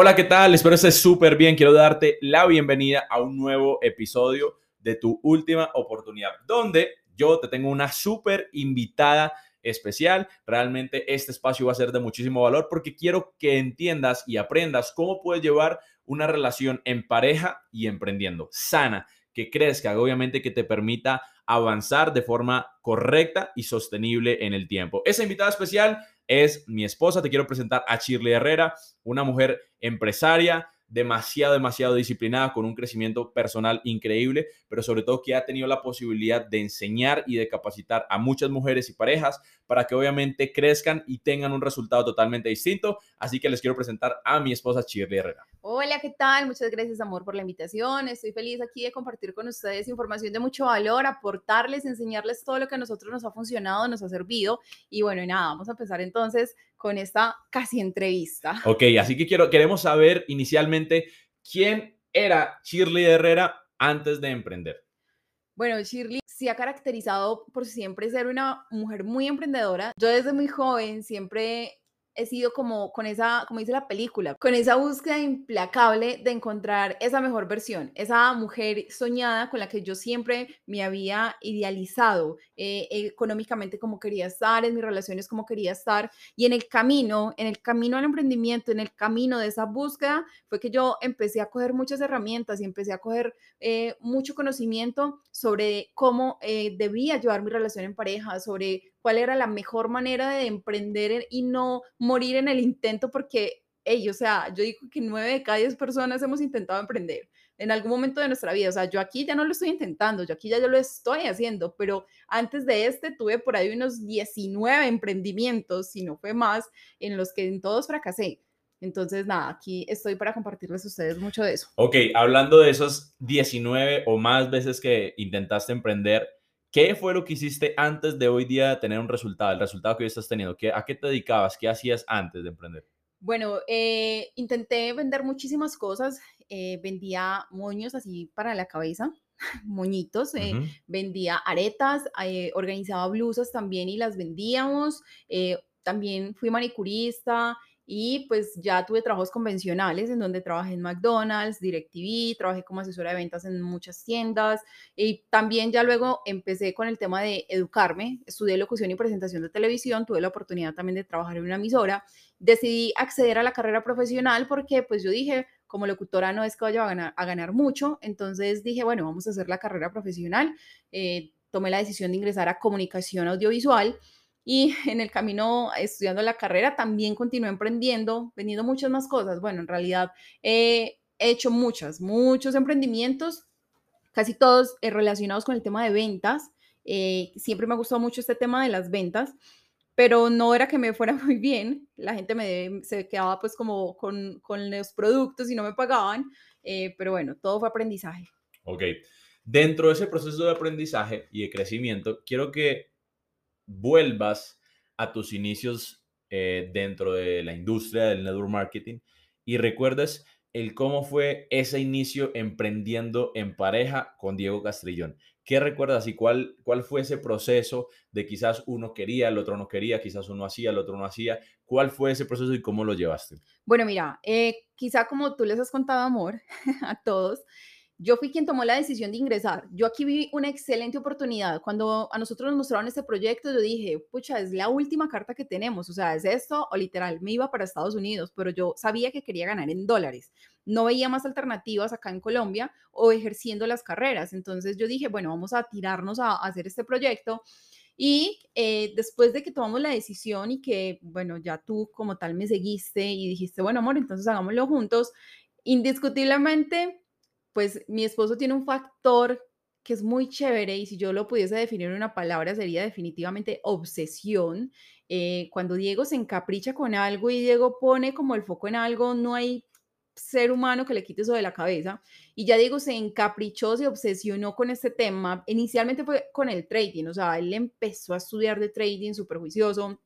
Hola, ¿qué tal? Espero estés súper bien. Quiero darte la bienvenida a un nuevo episodio de tu última oportunidad, donde yo te tengo una súper invitada especial. Realmente este espacio va a ser de muchísimo valor porque quiero que entiendas y aprendas cómo puedes llevar una relación en pareja y emprendiendo sana, que crezca, obviamente que te permita avanzar de forma correcta y sostenible en el tiempo. Esa invitada especial es mi esposa. Te quiero presentar a Shirley Herrera, una mujer empresaria, demasiado, demasiado disciplinada, con un crecimiento personal increíble, pero sobre todo que ha tenido la posibilidad de enseñar y de capacitar a muchas mujeres y parejas para que obviamente crezcan y tengan un resultado totalmente distinto. Así que les quiero presentar a mi esposa Shirley Herrera. Hola, ¿qué tal? Muchas gracias, amor, por la invitación. Estoy feliz aquí de compartir con ustedes información de mucho valor, aportarles, enseñarles todo lo que a nosotros nos ha funcionado, nos ha servido. Y bueno, nada, vamos a empezar entonces con esta casi entrevista. Ok, así que quiero, queremos saber inicialmente quién era Shirley Herrera antes de emprender. Bueno, Shirley se ha caracterizado por siempre ser una mujer muy emprendedora. Yo desde muy joven siempre he sido como con esa, como dice la película, con esa búsqueda implacable de encontrar esa mejor versión, esa mujer soñada con la que yo siempre me había idealizado eh, económicamente como quería estar, en mis relaciones como quería estar y en el camino, en el camino al emprendimiento, en el camino de esa búsqueda fue que yo empecé a coger muchas herramientas y empecé a coger eh, mucho conocimiento sobre cómo eh, debía llevar mi relación en pareja, sobre cuál era la mejor manera de emprender y no morir en el intento porque ellos, o sea, yo digo que nueve de cada diez personas hemos intentado emprender en algún momento de nuestra vida. O sea, yo aquí ya no lo estoy intentando, yo aquí ya lo estoy haciendo, pero antes de este tuve por ahí unos 19 emprendimientos, si no fue más, en los que en todos fracasé. Entonces, nada, aquí estoy para compartirles a ustedes mucho de eso. Ok, hablando de esos 19 o más veces que intentaste emprender, ¿qué fue lo que hiciste antes de hoy día tener un resultado, el resultado que hoy estás teniendo? ¿Qué, ¿A qué te dedicabas? ¿Qué hacías antes de emprender? Bueno, eh, intenté vender muchísimas cosas. Eh, vendía moños así para la cabeza, moñitos, eh, vendía aretas, organizaba blusas también y las vendíamos. también fui manicurista, y pues ya tuve trabajos convencionales en donde trabajé en McDonald's, DirecTV, trabajé como asesora de ventas en muchas tiendas y también ya luego empecé con el tema de educarme, estudié locución y presentación de televisión, tuve la oportunidad también de trabajar en una emisora, decidí acceder a la carrera profesional porque pues yo dije, como locutora no es que vaya a ganar, mucho, entonces dije, bueno, vamos a hacer la carrera profesional, eh, tomé la decisión de ingresar a comunicación audiovisual y en el camino estudiando la carrera también continué emprendiendo, vendiendo muchas más cosas. Bueno, en realidad he hecho muchas, muchos emprendimientos, casi todos eh, relacionados con el tema de ventas. Eh, siempre me ha gustado mucho este tema de las ventas, pero no era que me fuera muy bien. La gente me, se quedaba pues como con, con los productos y no me pagaban. Eh, pero bueno, todo fue aprendizaje. Ok. Dentro de ese proceso de aprendizaje y de crecimiento, quiero que vuelvas a tus inicios eh, dentro de la industria del network marketing y recuerdes el cómo fue ese inicio emprendiendo en pareja con Diego Castrillón. ¿Qué recuerdas y cuál, cuál fue ese proceso de quizás uno quería, el otro no quería, quizás uno hacía, el otro no hacía? ¿Cuál fue ese proceso y cómo lo llevaste? Bueno, mira, eh, quizá como tú les has contado, amor, a todos, yo fui quien tomó la decisión de ingresar. Yo aquí vi una excelente oportunidad. Cuando a nosotros nos mostraron este proyecto, yo dije, pucha, es la última carta que tenemos. O sea, es esto o literal, me iba para Estados Unidos, pero yo sabía que quería ganar en dólares. No veía más alternativas acá en Colombia o ejerciendo las carreras. Entonces yo dije, bueno, vamos a tirarnos a, hacer este proyecto. Y eh, después de que tomamos la decisión y que, bueno, ya tú como tal me seguiste y dijiste, bueno, amor, entonces hagámoslo juntos, indiscutiblemente pues mi esposo tiene un factor que es muy chévere y si yo lo pudiese definir en una palabra sería definitivamente obsesión. Eh, cuando Diego se encapricha con algo y Diego pone como el foco en algo, no hay ser humano que le quite eso de la cabeza. Y ya Diego se encaprichó, se obsesionó con este tema. Inicialmente fue con el trading, o sea, él empezó a estudiar de trading súper juicioso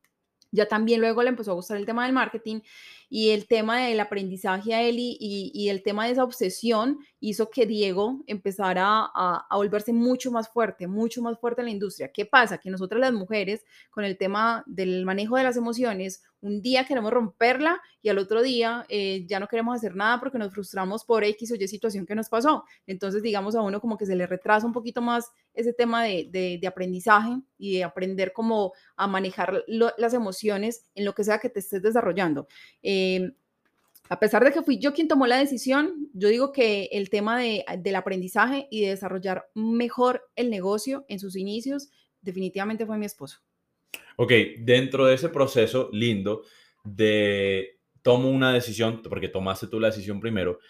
ya también luego le empezó a gustar el tema del marketing y el tema del aprendizaje a él y, y, el tema de esa obsesión hizo que Diego empezara a, volverse mucho más fuerte, mucho más fuerte en la industria. ¿Qué pasa? Que nosotras las mujeres, con el tema del manejo de las emociones, un día queremos romperla y al otro día eh, ya no queremos hacer nada porque nos frustramos por X o Y situación que nos pasó. Entonces, digamos, a uno como que se le retrasa un poquito más ese tema de, de, aprendizaje y de aprender cómo a manejar las emociones en lo que sea que te estés desarrollando. Em, a pesar de que fui yo quien tomó la decisión, yo digo que el tema de, del aprendizaje y de desarrollar mejor el negocio en sus inicios definitivamente fue mi esposo. Ok, dentro de ese proceso lindo de tomo una decisión, porque tomaste tú la decisión primero,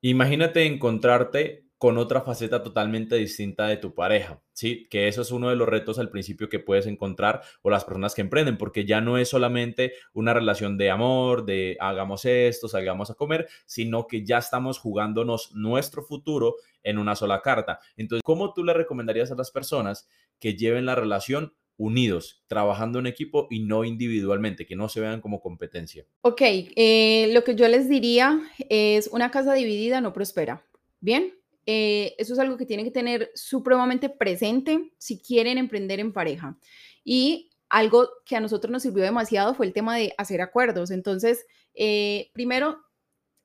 imagínate encontrarte con otra faceta totalmente distinta de tu pareja, ¿sí? Que eso es uno de los retos al principio que puedes encontrar o las personas que emprenden, porque ya no es solamente una relación de amor, de hagamos esto, salgamos a comer, sino que ya estamos jugándonos nuestro futuro en una sola carta. Entonces, ¿cómo tú le recomendarías a las personas que lleven la relación unidos, trabajando en equipo y no individualmente, que no se vean como competencia. Ok, eh, lo que yo les diría es una casa dividida no prospera. Bien, eh, eso es algo que tienen que tener supremamente presente si quieren emprender en pareja. Y algo que a nosotros nos sirvió demasiado fue el tema de hacer acuerdos. Entonces, eh, primero,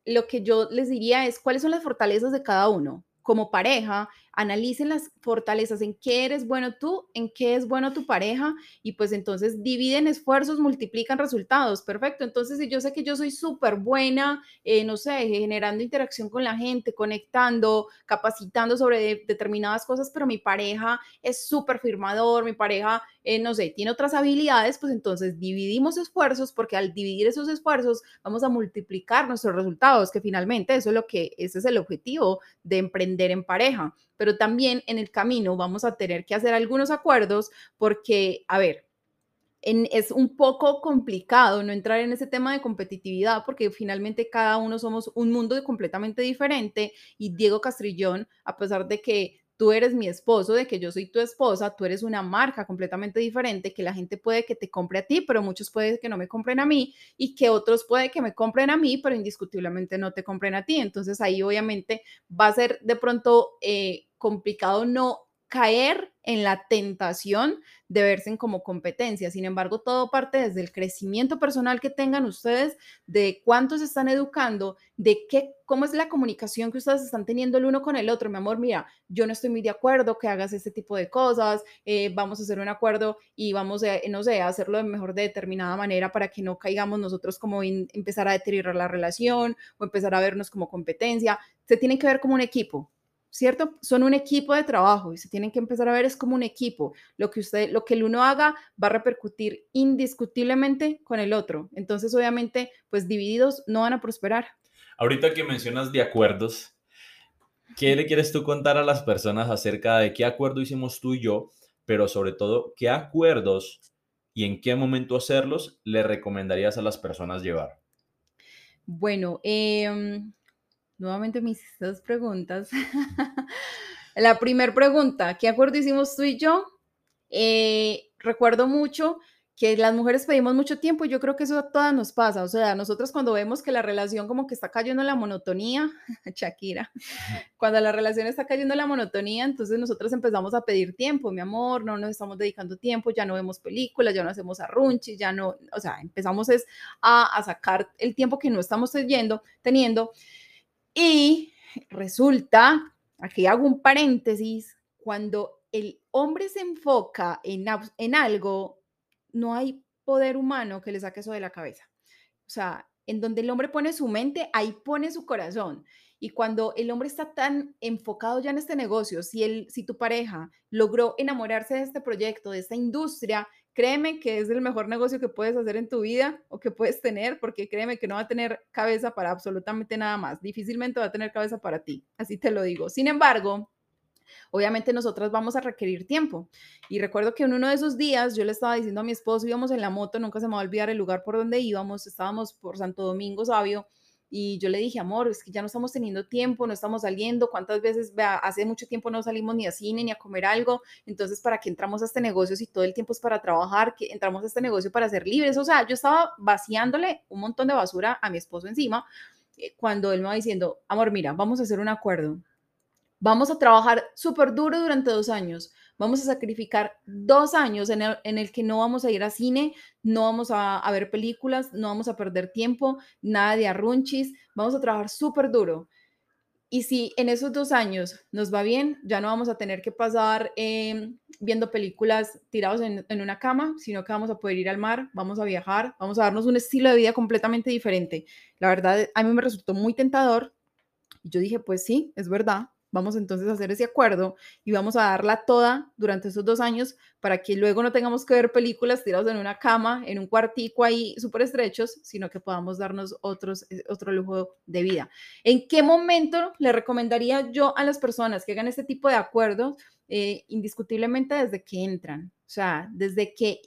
lo que yo les diría es cuáles son las fortalezas de cada uno como pareja, analicen las fortalezas, en qué eres bueno tú, en qué es bueno tu pareja y pues entonces dividen esfuerzos, multiplican resultados. Perfecto. Entonces, si yo sé que yo soy súper buena, eh, no sé, generando interacción con la gente, conectando, capacitando sobre determinadas cosas, pero mi pareja es súper firmador, mi pareja, eh, no sé, tiene otras habilidades, pues entonces dividimos esfuerzos porque al dividir esos esfuerzos vamos a multiplicar nuestros resultados, que finalmente eso es lo que, ese es el objetivo de emprender en pareja pero también en el camino vamos a tener que hacer algunos acuerdos porque, a ver, es un poco complicado no entrar en ese tema de competitividad porque finalmente cada uno somos un mundo completamente diferente y Diego Castrillón, a pesar de que tú eres mi esposo, de que yo soy tu esposa, tú eres una marca completamente diferente, que la gente puede que te compre a ti, pero muchos puede que no me compren a mí y que otros puede que me compren a mí, pero indiscutiblemente no te compren a ti. Entonces ahí obviamente va a ser de pronto eh, complicado no caer en la tentación de verse como competencia. Sin embargo, todo parte desde el crecimiento personal que tengan ustedes, de cuántos están educando, de qué, cómo es la comunicación que ustedes están teniendo el uno con el otro. Mi amor, mira, yo no estoy muy de acuerdo que hagas este tipo de cosas, eh, vamos a hacer un acuerdo y vamos a, no sé, a hacerlo de mejor de determinada manera para que no caigamos nosotros como en empezar a deteriorar la relación o empezar a vernos como competencia. Se tiene que ver como un equipo ¿cierto? Son un equipo de trabajo y se tienen que empezar a ver es como un equipo. Lo que usted, lo que el uno haga va a repercutir indiscutiblemente con el otro. Entonces, obviamente, pues divididos no van a prosperar. Ahorita que mencionas de acuerdos, ¿qué le quieres tú contar a las personas acerca de qué acuerdo hicimos tú y yo, pero sobre todo, qué acuerdos y en qué momento hacerlos le recomendarías a las personas llevar? Bueno, eh, nuevamente mis dos preguntas. la primera pregunta, ¿qué acuerdo hicimos tú y yo? Eh, recuerdo mucho que las mujeres pedimos mucho tiempo y yo creo que eso a todas nos pasa. O sea, nosotros cuando vemos que la relación como que está cayendo en la monotonía, Shakira, cuando la relación está cayendo en la monotonía, entonces nosotros empezamos a pedir tiempo, mi amor, no nos estamos dedicando tiempo, ya no vemos películas, ya no hacemos arrunchi, ya no, o sea, empezamos es a, a sacar el tiempo que no estamos teniendo, teniendo y resulta, aquí hago un paréntesis, cuando el hombre se enfoca en, en algo, no hay poder humano que le saque eso de la cabeza. O sea, en donde el hombre pone su mente, ahí pone su corazón. Y cuando el hombre está tan enfocado ya en este negocio, si, él, si tu pareja logró enamorarse de este proyecto, de esta industria, créeme que es el mejor negocio que puedes hacer en tu vida o que puedes tener, porque créeme que no va a tener cabeza para absolutamente nada más. Difícilmente va a tener cabeza para ti, así te lo digo. Sin embargo, obviamente nosotras vamos a requerir tiempo. Y recuerdo que en uno de esos días yo le estaba diciendo a mi esposo, íbamos en la moto, nunca se me va a olvidar el lugar por donde íbamos, estábamos por Santo Domingo Sabio. Y yo le dije, amor, es que ya no estamos teniendo tiempo, no estamos saliendo. ¿Cuántas veces, hace mucho tiempo no salimos ni a cine ni a comer algo? Entonces, ¿para qué entramos a este negocio si todo el tiempo es para trabajar? que entramos a este negocio para ser libres? O sea, yo estaba vaciándole un montón de basura a mi esposo encima eh, cuando él me va diciendo, amor, mira, vamos a hacer un acuerdo Vamos a trabajar súper duro durante dos años. Vamos a sacrificar dos años en el, que no vamos a ir a cine, no vamos a, ver películas, no vamos a perder tiempo, nada de arrunchis. Vamos a trabajar súper duro. Y si en esos dos años nos va bien, ya no vamos a tener que pasar em, viendo películas tirados en, en, una cama, sino que vamos a poder ir al mar, vamos a viajar, vamos a darnos un estilo de vida completamente diferente. La verdad, a mí me resultó muy tentador. Y yo dije, pues sí, es verdad, Vamos entonces a hacer ese acuerdo y vamos a darla toda durante esos dos años para que luego no tengamos que ver películas tirados en una cama, en un cuartico ahí súper estrechos, sino que podamos darnos otros, eh, otro lujo de vida. ¿En qué momento le recomendaría yo a las personas que hagan este tipo de acuerdos? Eh, indiscutiblemente desde que entran, o sea, desde que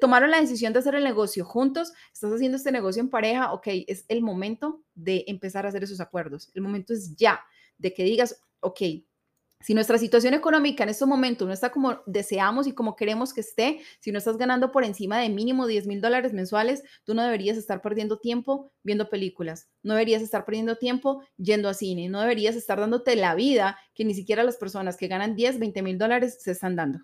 tomaron la decisión de hacer el negocio juntos, estás haciendo este negocio en pareja, ok, es el momento de empezar a hacer esos acuerdos. El momento es ya, de que digas, ok, si nuestra situación económica en estos momentos no está como deseamos y como queremos que esté, si no estás ganando por encima de mínimo 10 mil dólares mensuales, tú no deberías estar perdiendo tiempo viendo películas, no deberías estar perdiendo tiempo yendo a cine, no deberías estar dándote la vida que ni siquiera las personas que ganan 10, 20 mil dólares se están dando.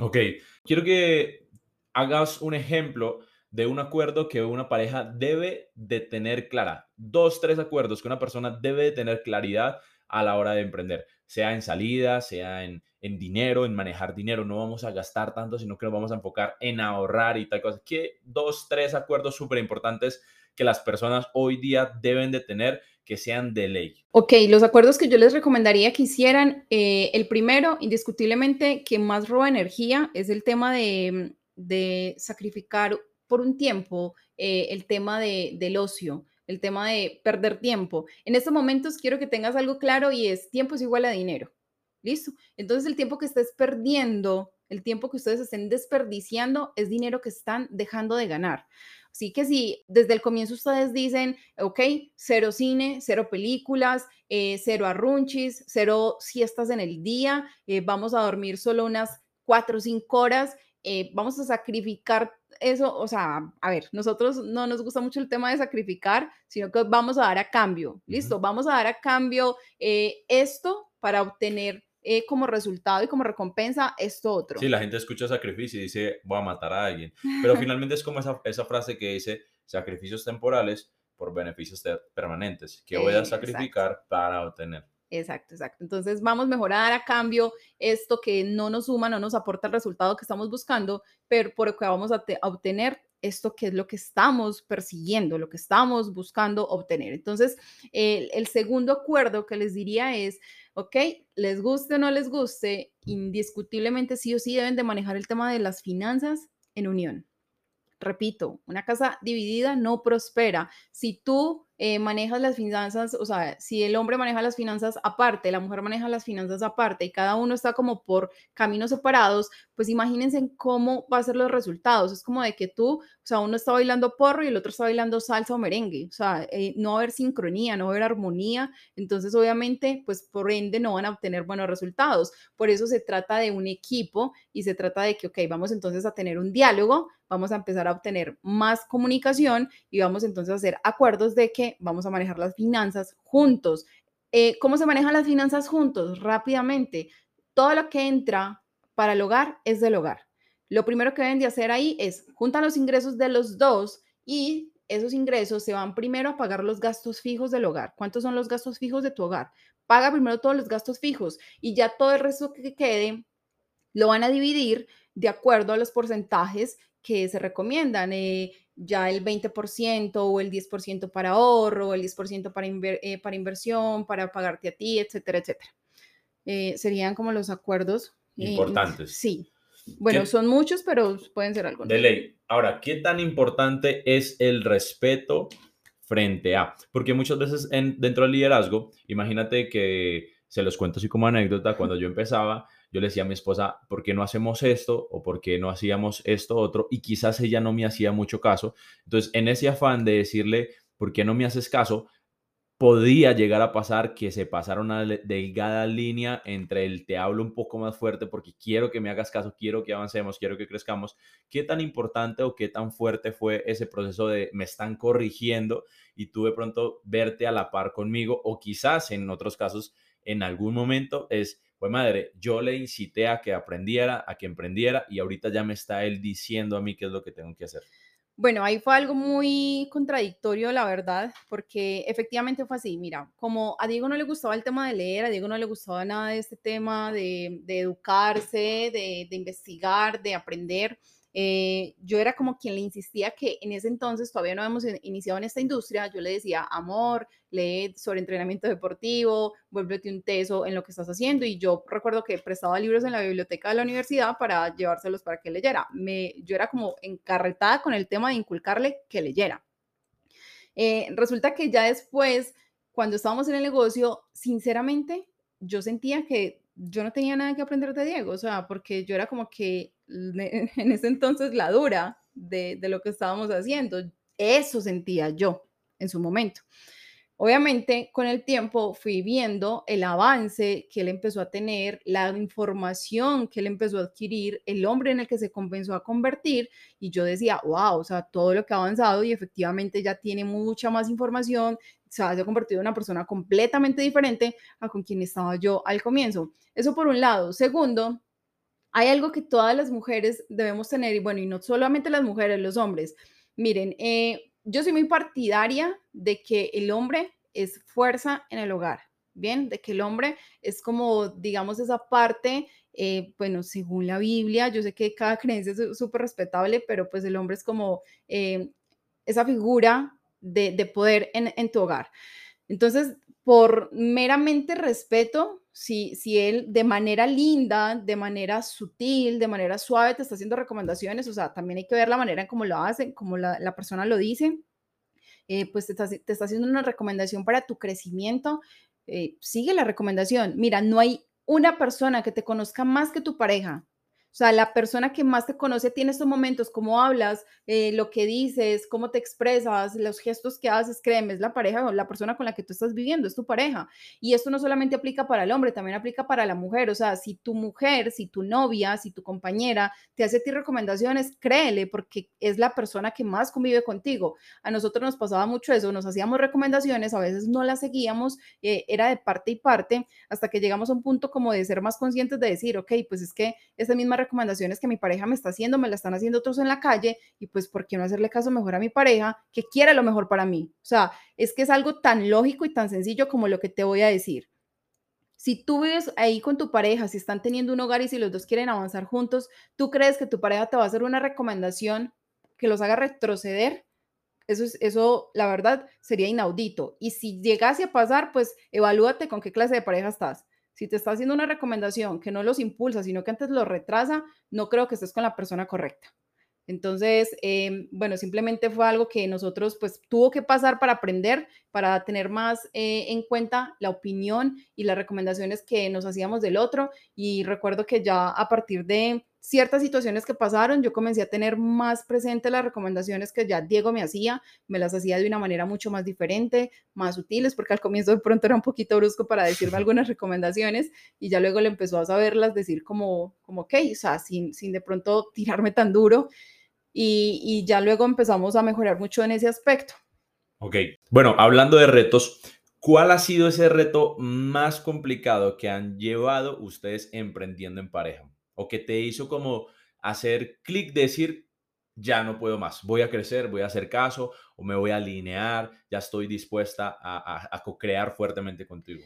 Ok, quiero que hagas un ejemplo de un acuerdo que una pareja debe de tener clara. Dos, tres acuerdos que una persona debe de tener claridad a la hora de emprender, sea en salida, sea en, dinero, en manejar dinero. No vamos a gastar tanto, sino que nos vamos a enfocar en ahorrar y tal cosa. Que dos, tres acuerdos súper importantes que las personas hoy día deben de tener que sean de ley. Ok, los acuerdos que yo les recomendaría que hicieran, eh, el primero, indiscutiblemente, que más roba energía, es el tema de, sacrificar por un tiempo eh, el tema de, del ocio el tema de perder tiempo. En estos momentos quiero que tengas algo claro y es tiempo es igual a dinero. ¿Listo? Entonces el tiempo que estés perdiendo, el tiempo que ustedes estén desperdiciando es dinero que están dejando de ganar. Así que si desde el comienzo ustedes dicen, ok, cero cine, cero películas, eh, cero arrunchis, cero siestas en el día, eh, vamos a dormir solo unas cuatro o cinco horas, eh, vamos a sacrificar eso, o sea, a ver, nosotros no nos gusta mucho el tema de sacrificar, sino que vamos a dar a cambio, listo, vamos a dar a cambio eh, esto para obtener eh, como resultado y como recompensa esto otro. Sí, la gente escucha sacrificio y dice, voy a matar a alguien, pero finalmente es como esa, esa frase que dice, sacrificios temporales por beneficios permanentes, que voy a sacrificar para obtener. Exacto, exacto. Entonces vamos a mejorar a cambio esto que no nos suma, no nos aporta el resultado que estamos buscando, pero por lo que vamos a, obtener esto que es lo que estamos persiguiendo, lo que estamos buscando obtener. Entonces, el, el segundo acuerdo que les diría es, ok, les guste o no les guste, indiscutiblemente sí o sí deben de manejar el tema de las finanzas en unión. Repito, una casa dividida no prospera. Si tú eh, manejas las finanzas, o sea, si el hombre maneja las finanzas aparte, la mujer maneja las finanzas aparte y cada uno está como por caminos separados, pues imagínense cómo va a ser los resultados. Es como de que tú, o sea, uno está bailando porro y el otro está bailando salsa o merengue. O sea, eh, no va a haber sincronía, no va a haber armonía. Entonces, obviamente, pues por ende no van a obtener buenos resultados. Por eso se trata de un equipo y se trata de que, ok, vamos entonces a tener un diálogo, vamos a empezar a obtener más comunicación y vamos entonces a hacer acuerdos de que vamos a manejar las finanzas juntos. Eh, ¿Cómo se manejan las finanzas juntos? Rápidamente. Todo lo que entra para el hogar es del hogar. Lo primero que deben de hacer ahí es juntar los ingresos de los dos y esos ingresos se van primero a pagar los gastos fijos del hogar. ¿Cuántos son los gastos fijos de tu hogar? Paga primero todos los gastos fijos y ya todo el resto que quede lo van a dividir de acuerdo a los porcentajes que se recomiendan. Eh, ya el 20% o el 10% para ahorro, el 10% para, eh, para inversión, para pagarte a ti, etcétera, etcétera. Eh, serían como los acuerdos. Importantes. sí. Bueno, son muchos, pero pueden ser algunos. De ley. Ahora, ¿qué tan importante es el respeto frente a? Porque muchas veces en, dentro del liderazgo, imagínate que se los cuento así como anécdota, cuando yo empezaba, yo le decía a mi esposa, ¿por qué no hacemos esto? O ¿por qué no hacíamos esto otro? Y quizás ella no me hacía mucho caso. Entonces, en ese afán de decirle, ¿por qué no me haces caso? podía llegar a pasar que se pasara una delgada línea entre el te hablo un poco más fuerte porque quiero que me hagas caso, quiero que avancemos, quiero que crezcamos. ¿Qué tan importante o qué tan fuerte fue ese proceso de me están corrigiendo y tú de pronto verte a la par conmigo o quizás en otros casos en algún momento es, pues madre, yo le incité a que aprendiera, a que emprendiera y ahorita ya me está él diciendo a mí qué es lo que tengo que hacer. Bueno, ahí fue algo muy contradictorio, la verdad, porque efectivamente fue así. Mira, como a Diego no le gustaba el tema de leer, a Diego no le gustaba nada de este tema de, educarse, de, de investigar, de aprender. Eh, yo era como quien le insistía que en ese entonces todavía no habíamos iniciado en esta industria, yo le decía, amor, lee sobre entrenamiento deportivo, vuélvete un teso en lo que estás haciendo y yo recuerdo que prestaba libros en la biblioteca de la universidad para llevárselos para que leyera. Me, yo era como encarretada con el tema de inculcarle que leyera. Eh, resulta que ya después, cuando estábamos en el negocio, sinceramente, yo sentía que yo no tenía nada que aprender de Diego, o sea, porque yo era como que en ese entonces la dura de, de lo que estábamos haciendo. Eso sentía yo en su momento. Obviamente, con el tiempo fui viendo el avance que él empezó a tener, la información que él empezó a adquirir, el hombre en el que se comenzó a convertir, y yo decía, wow, o sea, todo lo que ha avanzado y efectivamente ya tiene mucha más información, se ha convertido en una persona completamente diferente a con quien estaba yo al comienzo. Eso por un lado. Segundo, hay algo que todas las mujeres debemos tener, y bueno, y no solamente las mujeres, los hombres. Miren, eh, yo soy muy partidaria de que el hombre es fuerza en el hogar, ¿bien? De que el hombre es como, digamos, esa parte, eh, bueno, según la Biblia, yo sé que cada creencia es súper respetable, pero pues el hombre es como eh, esa figura de, poder en, en tu hogar. Entonces, por meramente respeto, si, si él de manera linda, de manera sutil, de manera suave te está haciendo recomendaciones, o sea, también hay que ver la manera en cómo lo hace, cómo la, la persona lo dice, eh, pues te está, te está, haciendo una recomendación para tu crecimiento, eh, sigue la recomendación. Mira, no hay una persona que te conozca más que tu pareja. O sea, la persona que más te conoce tiene estos momentos, cómo hablas, eh, lo que dices, cómo te expresas, los gestos que haces, créeme, es la pareja o la persona con la que tú estás viviendo, es tu pareja. Y esto no solamente aplica para el hombre, también aplica para la mujer. O sea, si tu mujer, si tu novia, si tu compañera te hace a ti recomendaciones, créele, porque es la persona que más convive contigo. A nosotros nos pasaba mucho eso, nos hacíamos recomendaciones, a veces no las seguíamos, eh, era de parte y parte, hasta que llegamos a un punto como de ser más conscientes de decir, ok, pues es que esta misma recomendaciones que mi pareja me está haciendo, me la están haciendo otros en la calle y pues, ¿por qué no hacerle caso mejor a mi pareja que quiere lo mejor para mí? O sea, es que es algo tan lógico y tan sencillo como lo que te voy a decir. Si tú vives ahí con tu pareja, si están teniendo un hogar y si los dos quieren avanzar juntos, ¿tú crees que tu pareja te va a hacer una recomendación que los haga retroceder? Eso, es, eso, la verdad, sería inaudito. Y si llegase a pasar, pues evalúate con qué clase de pareja estás. Si te está haciendo una recomendación que no los impulsa, sino que antes los retrasa, no creo que estés con la persona correcta. Entonces, em, bueno, simplemente fue algo que nosotros, pues, tuvo que pasar para aprender, para tener más eh, en cuenta la opinión y las recomendaciones que nos hacíamos del otro. Y recuerdo que ya a partir de ciertas situaciones que pasaron, yo comencé a tener más presente las recomendaciones que ya Diego me hacía, me las hacía de una manera mucho más diferente, más sutiles, porque al comienzo de pronto era un poquito brusco para decirme algunas recomendaciones y ya luego le empezó a saberlas decir como, como ok, o sea, sin, sin de pronto tirarme tan duro y, y ya luego empezamos a mejorar mucho en ese aspecto. Ok, bueno, hablando de retos, ¿cuál ha sido ese reto más complicado que han llevado ustedes emprendiendo en pareja? O que te hizo como hacer clic, decir, ya no puedo más, voy a crecer, voy a hacer caso o me voy a alinear, ya estoy dispuesta a, a, co-crear fuertemente contigo.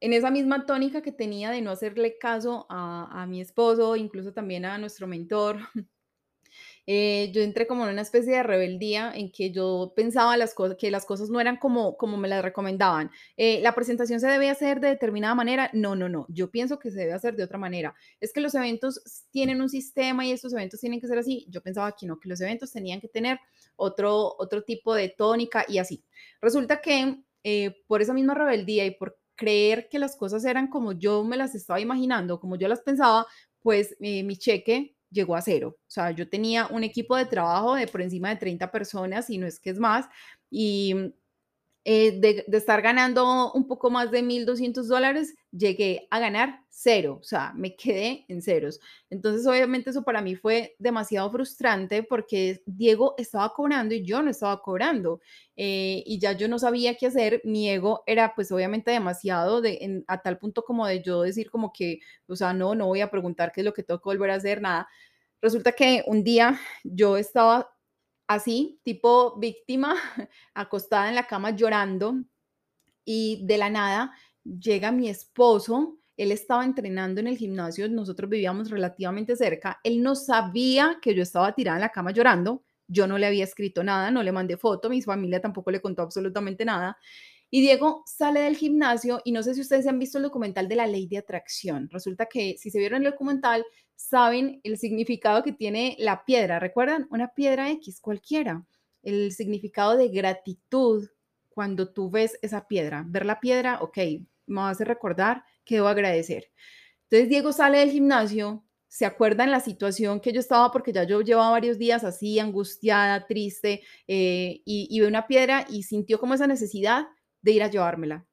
En esa misma tónica que tenía de no hacerle caso a, a mi esposo, incluso también a nuestro mentor, eh, yo entré como en una especie de rebeldía en que yo pensaba las cosas, que las cosas no eran como, como me las recomendaban. Eh, la presentación se debe hacer de determinada manera. No, no, no. Yo pienso que se debe hacer de otra manera. Es que los eventos tienen un sistema y estos eventos tienen que ser así. Yo pensaba que no, que los eventos tenían que tener otro, otro tipo de tónica y así. Resulta que eh, por esa misma rebeldía y por creer que las cosas eran como yo me las estaba imaginando, como yo las pensaba, pues eh, mi cheque llegó a cero. O sea, yo tenía un equipo de trabajo de por encima de 30 personas y no es que es más. Y eh, de, estar ganando un poco más de 1.200 dólares, llegué a ganar cero, o sea, me quedé en ceros. Entonces, obviamente eso para mí fue demasiado frustrante porque Diego estaba cobrando y yo no estaba cobrando. Eh, y ya yo no sabía qué hacer, mi ego era pues obviamente demasiado de, a tal punto como de yo decir como que, o sea, no, no voy a preguntar qué es lo que tengo que volver a hacer, nada. Resulta que un día yo estaba así, tipo víctima, acostada en la cama llorando y de la nada llega mi esposo, él estaba entrenando en el gimnasio, nosotros vivíamos relativamente cerca, él no sabía que yo estaba tirada en la cama llorando, yo no le había escrito nada, no le mandé foto, mi familia tampoco le contó absolutamente nada. Y Diego sale del gimnasio y no sé si ustedes han visto el documental de la ley de atracción. Resulta que si se vieron el documental, saben el significado que tiene la piedra. ¿Recuerdan? Una piedra X cualquiera. El significado de gratitud cuando tú ves esa piedra. Ver la piedra, ok, me hace recordar que debo agradecer. Entonces Diego sale del gimnasio, se acuerda en la situación que yo estaba porque ya yo llevaba varios días así, angustiada, triste, eh, y, y ve una piedra y sintió como esa necesidad de ir a llevármela.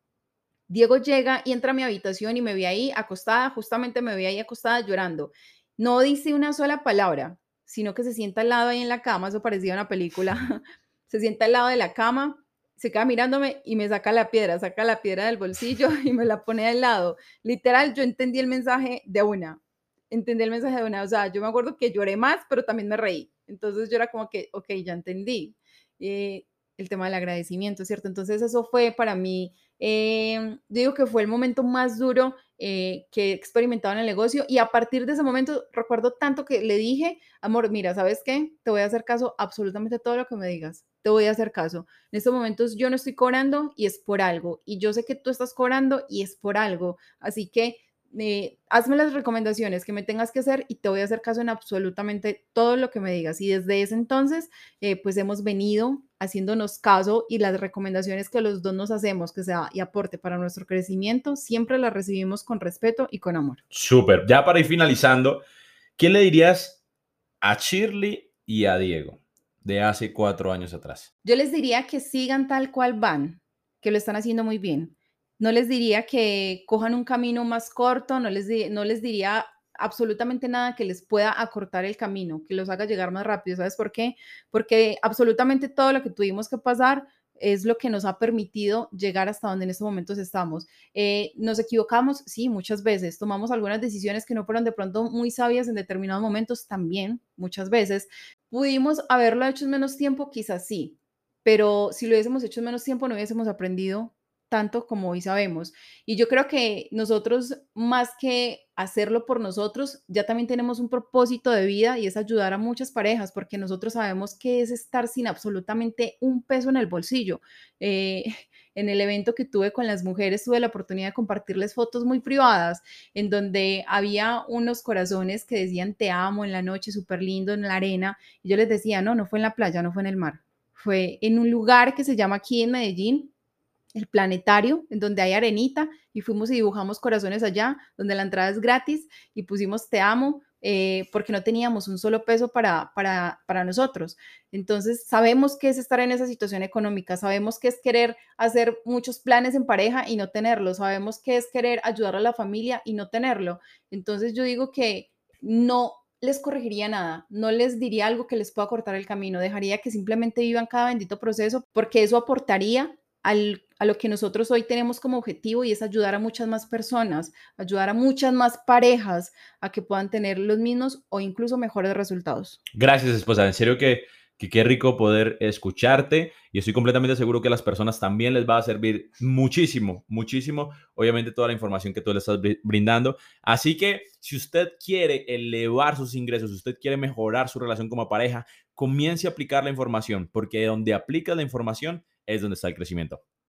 Diego llega y entra a mi habitación y me ve ahí acostada, justamente me ve ahí acostada llorando. No dice una sola palabra, sino que se sienta al lado ahí en la cama, eso parecía una película, se sienta al lado de la cama, se queda mirándome y me saca la piedra, saca la piedra del bolsillo y me la pone al lado. Literal, yo entendí el mensaje de una, entendí el mensaje de una, o sea, yo me acuerdo que lloré más, pero también me reí. Entonces yo era como que, ok, ya entendí. Eh, el tema del agradecimiento, ¿cierto? Entonces eso fue para mí eh, digo que fue el momento más duro eh, que he experimentado en el negocio y a partir de ese momento recuerdo tanto que le dije, amor, mira, ¿sabes qué? Te voy a hacer caso absolutamente todo lo que me digas, te voy a hacer caso. En estos momentos yo no estoy cobrando y es por algo y yo sé que tú estás cobrando y es por algo, así que eh, hazme las recomendaciones que me tengas que hacer y te voy a hacer caso en absolutamente todo lo que me digas. Y desde ese entonces, eh, pues hemos venido haciéndonos caso y las recomendaciones que los dos nos hacemos, que sea y aporte para nuestro crecimiento, siempre las recibimos con respeto y con amor. Súper. Ya para ir finalizando, ¿qué le dirías a Shirley y a Diego de hace cuatro años atrás? Yo les diría que sigan tal cual van, que lo están haciendo muy bien no les diría que cojan un camino más corto, no les, no les diría absolutamente nada que les pueda acortar el camino, que los haga llegar más rápido. ¿Sabes por qué? Porque absolutamente todo lo que tuvimos que pasar es lo que nos ha permitido llegar hasta donde en estos momentos estamos. Eh, nos equivocamos, sí, muchas veces. Tomamos algunas decisiones que no fueron de pronto muy sabias en determinados momentos, también, muchas veces. Pudimos haberlo hecho en menos tiempo, quizás sí, pero si lo hubiésemos hecho en menos tiempo, no hubiésemos aprendido tanto como hoy sabemos. Y yo creo que nosotros, más que hacerlo por nosotros, ya también tenemos un propósito de vida y es ayudar a muchas parejas, porque nosotros sabemos que es estar sin absolutamente un peso en el bolsillo. Eh, en el evento que tuve con las mujeres tuve la oportunidad de compartirles fotos muy privadas en donde había unos corazones que decían te amo en la noche, súper lindo en la arena. Y yo les decía, no, no fue en la playa, no fue en el mar. Fue en un lugar que se llama aquí en Medellín, el planetario, en donde hay arenita, y fuimos y dibujamos corazones allá, donde la entrada es gratis, y pusimos te amo, eh, porque no teníamos un solo peso para, para, para nosotros. Entonces, sabemos que es estar en esa situación económica, sabemos que es querer hacer muchos planes en pareja y no tenerlo, sabemos que es querer ayudar a la familia y no tenerlo. Entonces, yo digo que no les corregiría nada, no les diría algo que les pueda cortar el camino, dejaría que simplemente vivan cada bendito proceso, porque eso aportaría a lo que nosotros hoy tenemos como objetivo y es ayudar a muchas más personas, ayudar a muchas más parejas a que puedan tener los mismos o incluso mejores resultados. Gracias, esposa. En serio que, que qué rico poder escucharte y estoy completamente seguro que a las personas también les va a servir muchísimo, muchísimo, obviamente toda la información que tú le estás brindando. Así que si usted quiere elevar sus ingresos, si usted quiere mejorar su relación como pareja, comience a aplicar la información, porque donde aplica la información, es donde está el crecimiento.